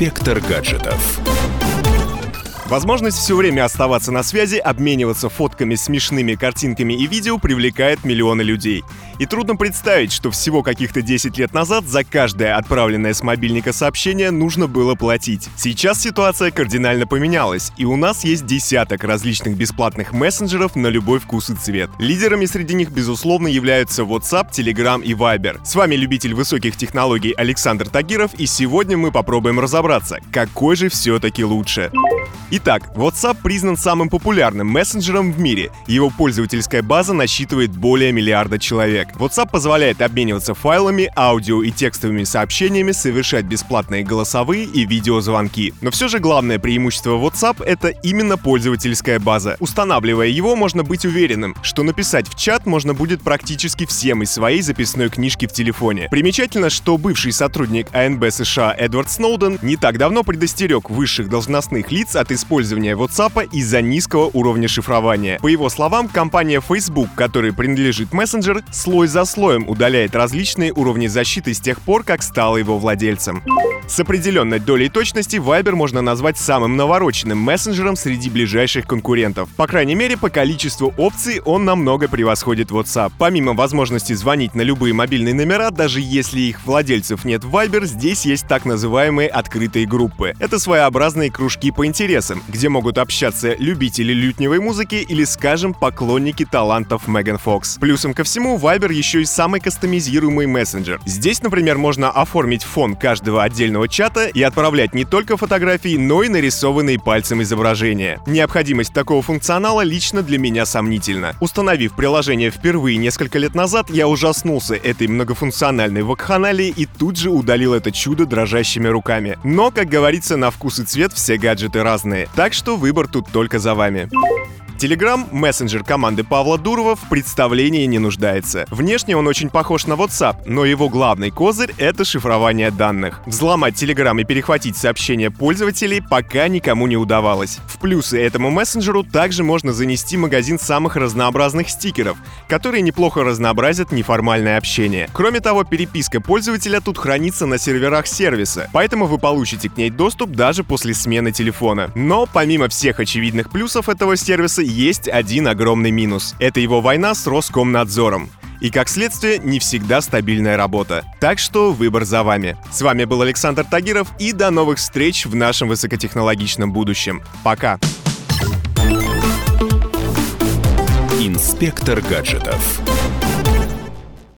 Инспектор гаджетов. Возможность все время оставаться на связи, обмениваться фотками, смешными картинками и видео привлекает миллионы людей. И трудно представить, что всего каких-то 10 лет назад за каждое отправленное с мобильника сообщение нужно было платить. Сейчас ситуация кардинально поменялась, и у нас есть десяток различных бесплатных мессенджеров на любой вкус и цвет. Лидерами среди них, безусловно, являются WhatsApp, Telegram и Viber. С вами любитель высоких технологий Александр Тагиров, и сегодня мы попробуем разобраться, какой же все-таки лучше. Итак, WhatsApp признан самым популярным мессенджером в мире. Его пользовательская база насчитывает более миллиарда человек. WhatsApp позволяет обмениваться файлами, аудио и текстовыми сообщениями, совершать бесплатные голосовые и видеозвонки. Но все же главное преимущество WhatsApp — это именно пользовательская база. Устанавливая его, можно быть уверенным, что написать в чат можно будет практически всем из своей записной книжки в телефоне. Примечательно, что бывший сотрудник АНБ США Эдвард Сноуден не так давно предостерег высших должностных лиц от использования WhatsApp из-за низкого уровня шифрования. По его словам, компания Facebook, которой принадлежит мессенджер, слой за слоем удаляет различные уровни защиты с тех пор, как стала его владельцем. С определенной долей точности Viber можно назвать самым навороченным мессенджером среди ближайших конкурентов. По крайней мере, по количеству опций он намного превосходит WhatsApp. Помимо возможности звонить на любые мобильные номера, даже если их владельцев нет в Viber, здесь есть так называемые открытые группы. Это своеобразные кружки по интересам, где могут общаться любители лютневой музыки или, скажем, поклонники талантов Меган Фокс. Плюсом ко всему, Viber еще и самый кастомизируемый мессенджер. Здесь, например, можно оформить фон каждого отдельного чата и отправлять не только фотографии, но и нарисованные пальцем изображения. Необходимость такого функционала лично для меня сомнительна. Установив приложение впервые несколько лет назад, я ужаснулся этой многофункциональной вакханалии и тут же удалил это чудо дрожащими руками. Но, как говорится, на вкус и цвет все гаджеты разные так что выбор тут только за вами. Telegram, мессенджер команды Павла Дурова, в представлении не нуждается. Внешне он очень похож на WhatsApp, но его главный козырь — это шифрование данных. Взломать Telegram и перехватить сообщения пользователей пока никому не удавалось. В плюсы этому мессенджеру также можно занести магазин самых разнообразных стикеров, которые неплохо разнообразят неформальное общение. Кроме того, переписка пользователя тут хранится на серверах сервиса, поэтому вы получите к ней доступ даже после смены телефона. Но помимо всех очевидных плюсов этого сервиса есть один огромный минус. Это его война с Роскомнадзором. И, как следствие, не всегда стабильная работа. Так что выбор за вами. С вами был Александр Тагиров, и до новых встреч в нашем высокотехнологичном будущем. Пока! Инспектор гаджетов.